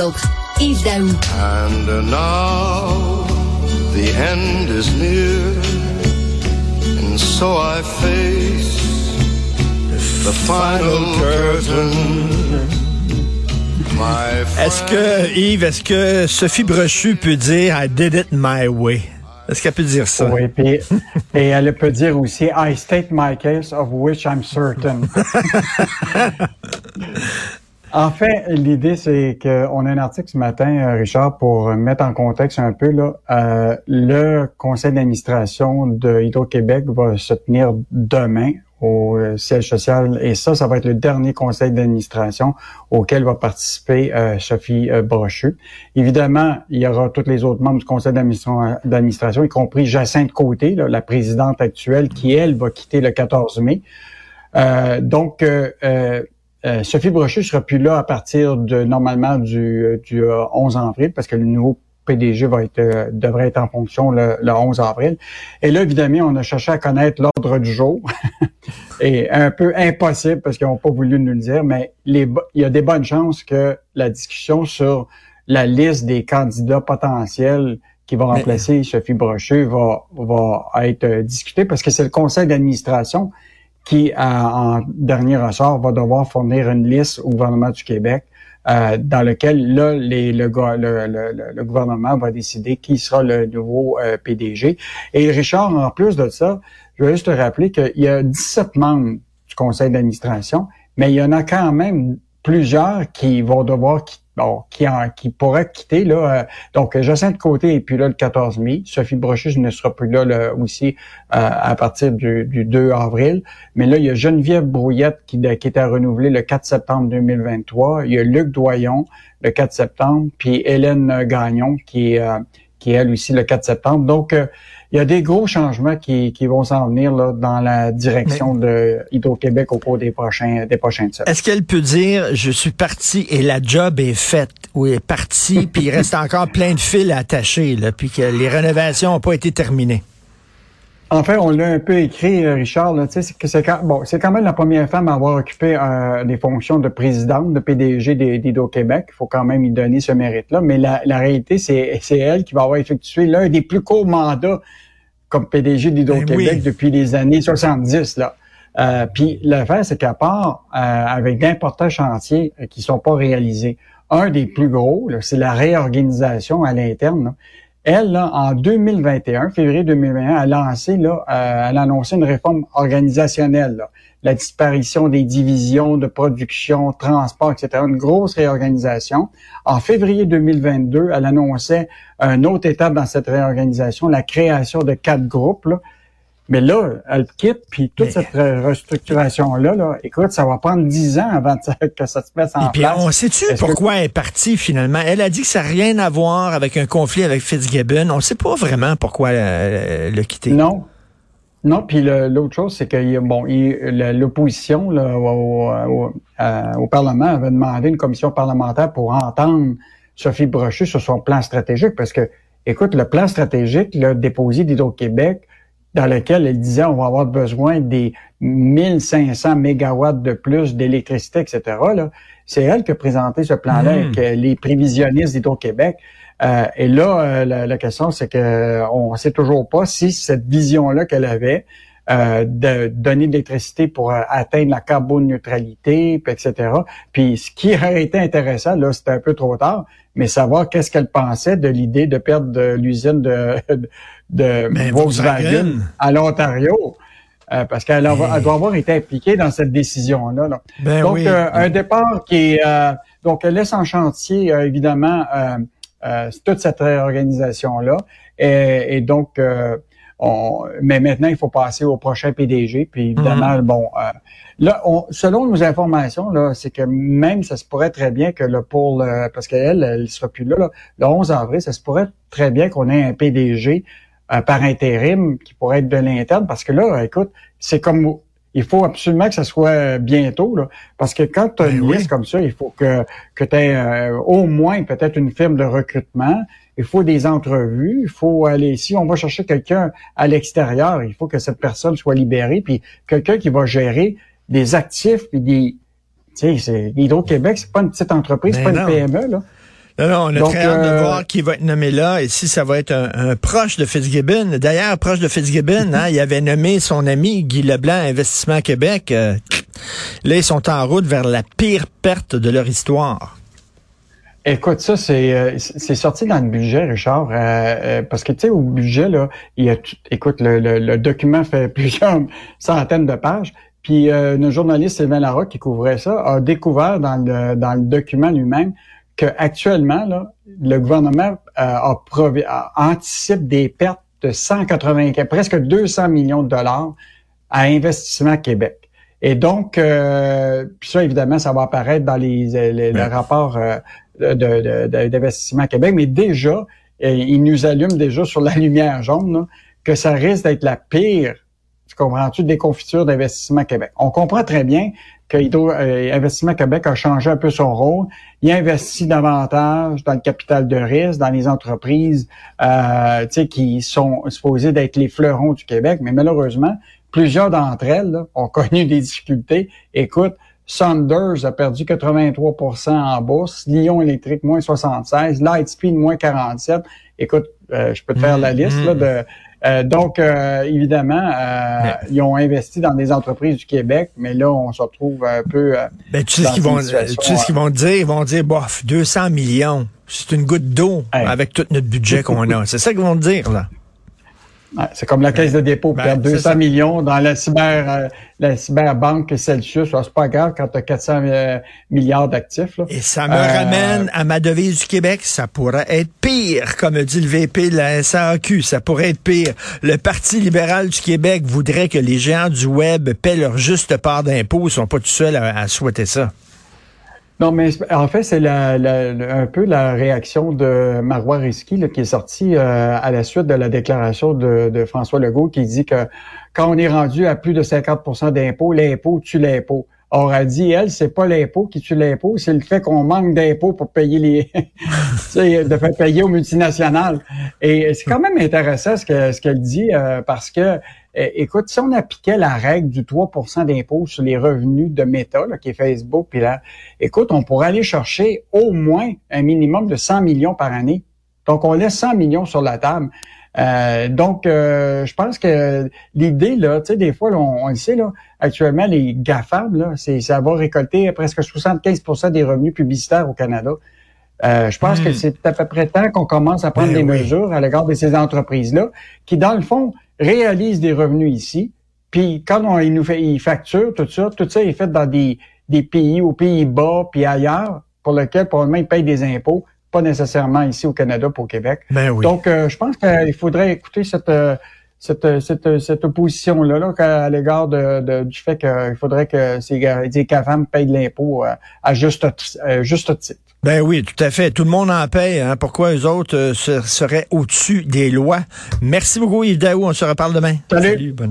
autres. Yves Daou. And now the end is near. And so I face the final curtain. Est-ce que, Yves, est-ce que Sophie Brochu peut dire I did it my way? Est-ce qu'elle peut dire ça? Oui, puis, et elle peut dire aussi I state my case of which I'm certain. en fait, l'idée, c'est qu'on a un article ce matin, euh, Richard, pour mettre en contexte un peu, là, euh, le conseil d'administration de Hydro-Québec va se tenir demain au euh, siège social. Et ça, ça va être le dernier conseil d'administration auquel va participer Sophie Brochu. Évidemment, il y aura tous les autres membres du conseil d'administration, y compris Jacinthe Côté, la présidente actuelle, qui, elle, va quitter le 14 mai. donc, Sophie Brochu sera plus là à partir de, normalement, du, du 11 avril, parce que le nouveau PDG va être, euh, devrait être en fonction le, 11 avril. Et là, évidemment, on a cherché à connaître l'ordre du jour. Et un peu impossible parce qu'ils n'ont pas voulu nous le dire, mais les, il y a des bonnes chances que la discussion sur la liste des candidats potentiels qui vont remplacer Sophie Brochu va, va être euh, discutée parce que c'est le conseil d'administration qui, en dernier ressort, va devoir fournir une liste au gouvernement du Québec euh, dans lequel là, les, le, le, le, gouvernement va décider qui sera le nouveau euh, PDG. Et Richard, en plus de ça, je veux juste te rappeler qu'il y a 17 membres du conseil d'administration, mais il y en a quand même plusieurs qui vont devoir quitter bon, qui, en, qui pourrait quitter. Là, euh, donc, Jacinthe Côté est plus là le 14 mai. Sophie Brochu ne sera plus là, aussi euh, à partir du, 2 avril. Mais là, il y a Geneviève Brouillette qui, qui était renouvelée le 4 septembre 2023. Il y a Luc Doyon le 4 septembre, puis Hélène Gagnon qui, euh, qui est elle aussi le 4 septembre. Donc, il y a des gros changements qui, qui vont s'en venir là, dans la direction de Hydro-Québec au cours des prochains des prochaines semaines. Est-ce qu'elle peut dire je suis parti et la job est faite ou est partie puis il reste encore plein de fils à attacher là, puis que les rénovations n'ont pas été terminées? En fait, on l'a un peu écrit, euh, Richard. Là, c'est que c'est quand, bon, c'est quand même la première femme à avoir occupé euh, des fonctions de présidente, de PDG d'Hydro-Québec. Il faut quand même y donner ce mérite-là. Mais la, la réalité, c'est, c'est elle qui va avoir effectué l'un des plus courts mandats comme PDG d'Hydro-Québec ben depuis les années 70. Là. Euh, puis l'affaire, c'est qu'à part euh, avec d'importants chantiers qui sont pas réalisés, un des plus gros, c'est la réorganisation à l'interne. Elle, là, en 2021, février 2021, a lancé, là, euh, a annoncé une réforme organisationnelle, la disparition des divisions de production, transport, etc., une grosse réorganisation. En février 2022, elle annonçait une autre étape dans cette réorganisation, la création de quatre groupes. Là, mais là, elle quitte, puis toute cette restructuration-là, là, écoute, ça va prendre dix ans avant que ça se mette en Et puis, On sait-tu pourquoi elle est partie finalement? Elle a dit que ça n'a rien à voir avec un conflit avec Fitzgibbon. On ne sait pas vraiment pourquoi elle l'a quitté. Non. Non, puis l'autre chose, c'est que bon, l'opposition au, au, Parlement avait demandé une commission parlementaire pour entendre Sophie Brochu sur son plan stratégique, parce que, écoute, le plan stratégique, le déposé d'Hydro-Québec, dans lequel elle disait on va avoir besoin des 1500 mégawatts de plus d'électricité, etc. Là, c'est elle qui a présenté ce plan-là hmm. avec euh, les prévisionnistes d'Hydro-Québec. Euh, et là, euh, la, question, c'est que on sait toujours pas si cette vision-là qu'elle avait de donner de l'électricité pour atteindre la carboneutralité, etc. Puis ce qui aurait été intéressant, là, c'était un peu trop tard, mais savoir qu'est-ce qu'elle pensait de l'idée de perdre l'usine de, de Volkswagen, à l'Ontario. Euh, parce qu'elle doit avoir été impliquée dans cette décision-là. Ben donc, euh, un départ qui est... Euh, donc, elle laisse en chantier, évidemment, toute cette réorganisation-là. Et, donc, on, mais maintenant, il faut passer au prochain PDG. Puis, évidemment, mhm. bon... Là, on, selon nos informations, là, c'est que même ça se pourrait très bien que le pour le, parce qu'elle, elle sera plus là, là, le 11 avril, ça se pourrait très bien qu'on ait un PDG euh, par intérim qui pourrait être de l'interne, parce que là, écoute, c'est comme il faut absolument que ça soit bientôt, là, parce que quand tu as une ben liste comme ça, il faut que, que tu aies euh, au moins peut-être une firme de recrutement, il faut des entrevues, il faut aller, si on va chercher quelqu'un à l'extérieur, il faut que cette personne soit libérée, puis quelqu'un qui va gérer des actifs, puis des... Tu sais, Hydro-Québec, c'est pas une petite entreprise, c'est pas une PME, là. Non, non, on a très hâte de voir qui va être nommé là et si ça va être un, proche de Fitzgibbon. D'ailleurs, proche de Fitzgibbon, hein, il avait nommé son ami Guy Leblanc Investissement Québec. là, ils sont en route vers la pire perte de leur histoire. Écoute, ça, c'est euh, c'est sorti dans le budget, Richard, euh, euh, parce que, tu sais, au budget, là, il y a écoute, le, le, document fait plusieurs centaines de pages, puis euh, notre journaliste Sylvain Larocque, qui couvrait ça, a découvert dans le, dans le document lui-même que actuellement, là, le gouvernement a, a, anticipe des pertes de 180, presque 200 millions de dollars à Investissement Québec. Et donc, puis ça, évidemment, ça va apparaître dans les, les, les rapports d'investissement à Québec, mais déjà, euh, il nous allume déjà sur la lumière jaune que ça risque d'être la pire, tu comprends-tu, des confitures d'investissement Québec. On comprend très bien que euh, Investissement Québec a changé un peu son rôle. Il investit davantage dans le capital de risque, dans les entreprises euh, qui sont supposées d'être les fleurons du Québec, mais malheureusement, plusieurs d'entre elles ont connu des difficultés. Écoute, Saunders a perdu 83% en bourse, Lyon électrique moins 76, Lightspeed moins 47. Écoute, euh, je peux te faire la liste là, de euh, donc, euh, évidemment, ils ont investi dans des entreprises du Québec, mais là, on se retrouve un peu. Ben, tu sais ce qu'ils vont, tu sais ce qu'ils vont dire? Ils vont dire, bof, 200 millions, c'est une goutte d'eau avec tout notre budget qu'on a. c'est ça qu'ils vont dire là c'est comme la caisse de dépôt, ben, perdre 200 millions dans la cyber euh, la cyberbanque Celsius, c'est pas grave quand tu as 400 milliards d'actifs. Et ça me euh, ramène à ma devise du Québec, ça pourrait être pire, comme dit le VP de la SAQ, ça pourrait être pire. Le Parti libéral du Québec voudrait que les géants du web paient leur juste part d'impôts, ils sont pas tout seuls à souhaiter ça. Non, mais en fait, c'est un peu la réaction de Marois Risky qui est sorti euh, à la suite de la déclaration de, de, François Legault qui dit que quand on est rendu à plus de 50% d'impôts, l'impôt tue l'impôt. Or, a dit, elle, c'est pas l'impôt qui tue l'impôt, c'est le fait qu'on manque d'impôts pour payer les, de faire payer aux multinationales. Et c'est quand même intéressant ce qu'elle ce qu'elle dit, euh, parce que écoute, si on appliquait la règle du 3% d'impôt sur les revenus de Meta, qui est Facebook, puis là, écoute, on pourrait aller chercher au moins un minimum de 100 millions par année. Donc, on laisse 100 millions sur la table. Euh, donc, euh, je pense que l'idée, là, tu sais, des fois, on, le sait, là, actuellement, les GAFAM, là, c'est, ça va récolter presque 75% des revenus publicitaires au Canada. je pense que hmm. c'est à peu près temps qu'on commence à prendre ben des mesures à l'égard de ces entreprises-là, qui, dans le fond, réalise des revenus ici, puis quand on, il nous fait, il facture tout ça, tout ça est fait dans des, des pays aux Pays-Bas puis ailleurs, pour lesquels probablement ils payent des impôts, pas nécessairement ici au Canada pour Québec. Ben oui. Donc, euh, je pense qu'il faudrait écouter cette euh, cette, cette, cette opposition-là là, à l'égard de, du fait qu'il faudrait que ces des CAFAM payent de l'impôt euh, à juste, juste titre. Ben oui, tout à fait. Tout le monde en paye. Hein. Pourquoi eux autres euh, seraient au-dessus des lois? Merci beaucoup, Yves Daou. On se reparle demain. Salut.